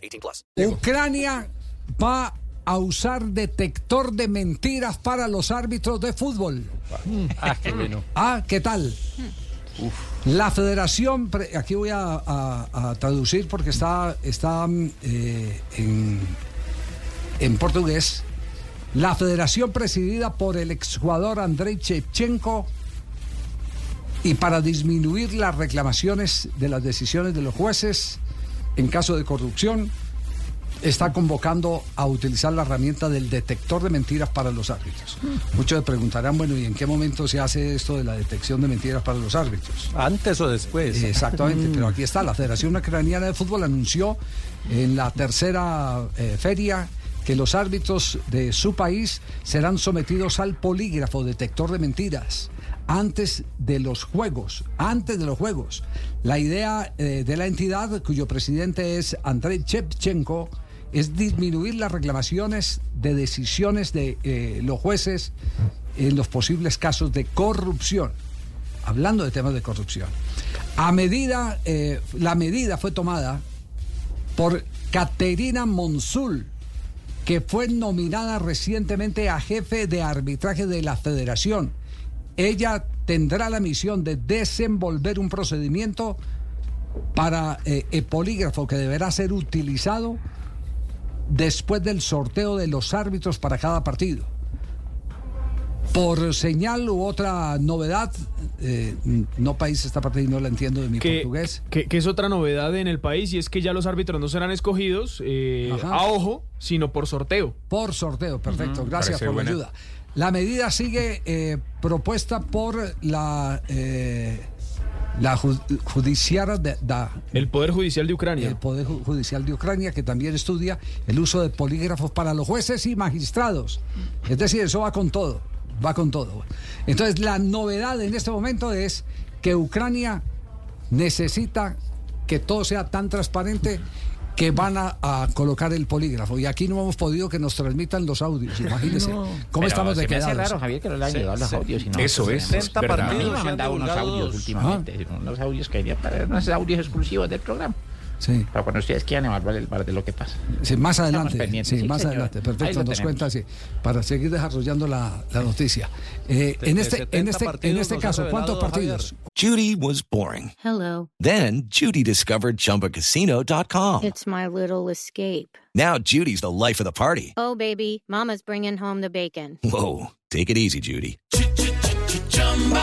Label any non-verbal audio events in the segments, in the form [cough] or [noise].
18 plus. Ucrania va a usar detector de mentiras para los árbitros de fútbol. Ah, qué bueno. Ah, ¿qué tal? La federación, aquí voy a, a- a traducir porque está, está eh, en, en portugués. La federación presidida por el exjugador Andrei Shevchenko y para disminuir las reclamaciones de las decisiones de los jueces en caso de corrupción, está convocando a utilizar la herramienta del detector de mentiras para los árbitros. Muchos se preguntarán, bueno, ¿y en qué momento se hace esto de la detección de mentiras para los árbitros? ¿Antes o después? Exactamente, pero aquí está, la Federación Ucraniana de Fútbol anunció en la tercera eh, feria que los árbitros de su país serán sometidos al polígrafo detector de mentiras antes de los juegos, antes de los juegos. La idea eh, de la entidad, cuyo presidente es Andrei Shevchenko, es disminuir las reclamaciones de decisiones de eh, los jueces en los posibles casos de corrupción hablando de temas de corrupción. A medida, eh, la medida fue tomada por Caterina Monsul, que fue nominada recientemente a jefe de arbitraje de la federación. Ella tendrá la misión de desenvolver un procedimiento para eh, el polígrafo que deberá ser utilizado después del sorteo de los árbitros para cada partido. Por señal u otra novedad, eh, no país esta parte y no la entiendo de mi que, portugués. que- que es otra novedad en el país y es que ya los árbitros no serán escogidos eh, a ojo, sino por sorteo. Por sorteo, perfecto. Gracias Parece por buena. la ayuda. La medida sigue eh, propuesta por la, eh, la ju- judiciara de, da- El Poder Judicial de Ucrania. el Poder Ju- Judicial de Ucrania, que también estudia el uso de polígrafos para los jueces y magistrados. Es decir, eso va con todo, va con todo. Entonces, la novedad en este momento es que Ucrania necesita que todo sea tan transparente que van a, a colocar el polígrafo. Y aquí no hemos podido que nos transmitan los audios. [laughs] Imagínense cómo estamos de quedados. raro, Javier, que no le han llegado los audios. y no, Eso es, eh, es 60 verdad. A mí partidos me han mandado unos audios últimamente, unos audios que unos audios exclusivos del programa. Sí. Para cuando ustedes quieran evaluar el bar de lo que pasa. Sí, más adelante. Sí, sí, más señor. adelante. Perfecto, nos tenemos. cuenta así. Para seguir desarrollando la, la noticia. Eh, en, este, 70 en, este, en este caso, ¿cuántos partidos? Judy was boring. Hello. Then Judy discovered ChumbaCasino.com. It's my little escape. Now Judy's the life of the party. Oh, baby, Mama's bringing home the bacon. Whoa, take it easy, Judy.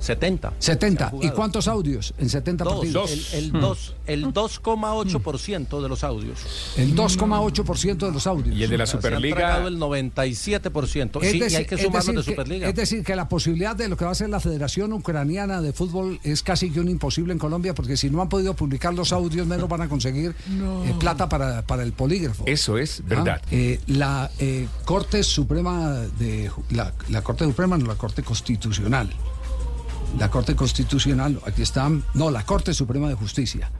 70. 70. Se ha ¿Y cuántos audios en 70 Dos. partidos? El, el, dos, el 2,8% de los audios. El 2,8% de los audios. Y el de la Superliga. el 97%. Es Sí, y decir- hay que es sumarlos de decir que- Superliga. Es decir, que la posibilidad de lo que va a ser la Federación Ucraniana de Fútbol es casi que un imposible en Colombia, porque si no han podido publicar los audios, menos van a conseguir eh, plata para, para el polígrafo. Eso es ¿Ah? verdad. Eh, la eh, Corte Suprema de Ju- la, la Corte Suprema, no la Corte Constitucional. La Corte Constitucional, aquí está, no, la Corte Suprema de Justicia.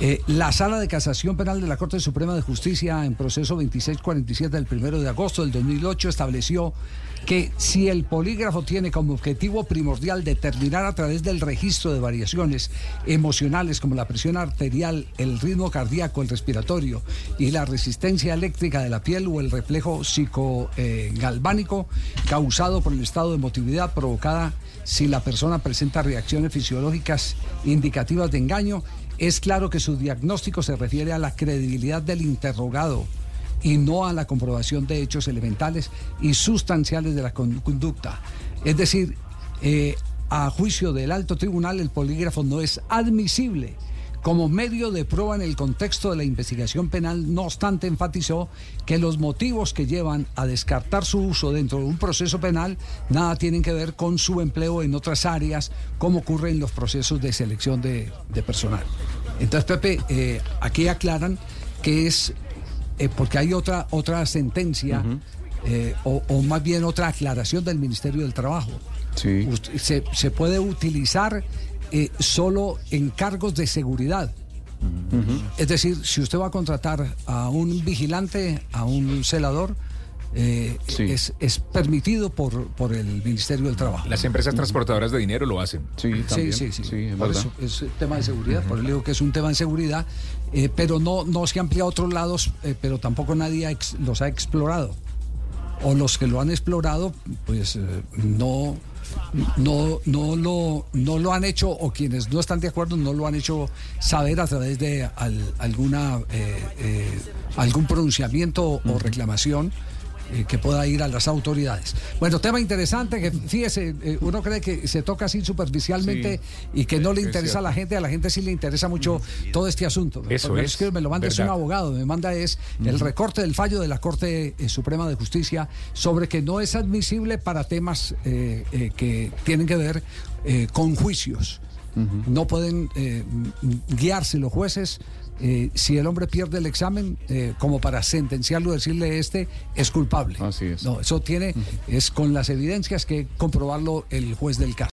Eh, la Sala de Casación Penal de la Corte Suprema de Justicia en proceso 2647 del 1 de agosto del 2008 estableció que si el polígrafo tiene como objetivo primordial determinar a través del registro de variaciones emocionales como la presión arterial, el ritmo cardíaco, el respiratorio y la resistencia eléctrica de la piel o el reflejo psicogalvánico causado por el estado de emotividad provocada si la persona presenta reacciones fisiológicas indicativas de engaño, es claro que su diagnóstico se refiere a la credibilidad del interrogado y no a la comprobación de hechos elementales y sustanciales de la con- conducta. Es decir, eh, a juicio del alto tribunal, el polígrafo no es admisible como medio de prueba en el contexto de la investigación penal. No obstante, enfatizó que los motivos que llevan a descartar su uso dentro de un proceso penal nada tienen que ver con su empleo en otras áreas, como ocurre en los procesos de selección de, de personal. Entonces, Pepe, eh, aquí aclaran que es eh, porque hay otra, otra sentencia, eh, o, o más bien otra aclaración del Ministerio del Trabajo. Sí. Se puede utilizar eh, solo en cargos de seguridad. Es decir, si usted va a contratar a un vigilante, a un celador, eh, Sí. es, es permitido por, por el Ministerio del Trabajo. Las empresas transportadoras de dinero lo hacen. Sí, Sí, también. sí, sí. es por eso es tema de seguridad, por eso digo que es un tema de seguridad, eh, pero no, no se amplía a otros lados, eh, pero tampoco nadie ha ex- los ha explorado. O los que lo han explorado, pues eh, no, no, no, lo, no lo han hecho, o quienes no están de acuerdo no lo han hecho saber a través de al- alguna eh, eh, algún pronunciamiento o reclamación eh, que pueda ir a las autoridades. Bueno, tema interesante que fíjese, eh, uno cree que se toca así superficialmente y que no le es interesa a la gente, a la gente sí le interesa mucho todo este asunto. Eso Porque es, que me lo manda es un abogado, me manda es el recorte del fallo de la Corte eh, Suprema de Justicia sobre que no es admisible para temas eh, que tienen que ver con juicios. No pueden guiarse los jueces eh, si el hombre pierde el examen eh, como para sentenciarlo, decirle este es culpable. Así es. No, eso tiene, es con las evidencias que comprobarlo el juez del caso.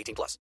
18 plus.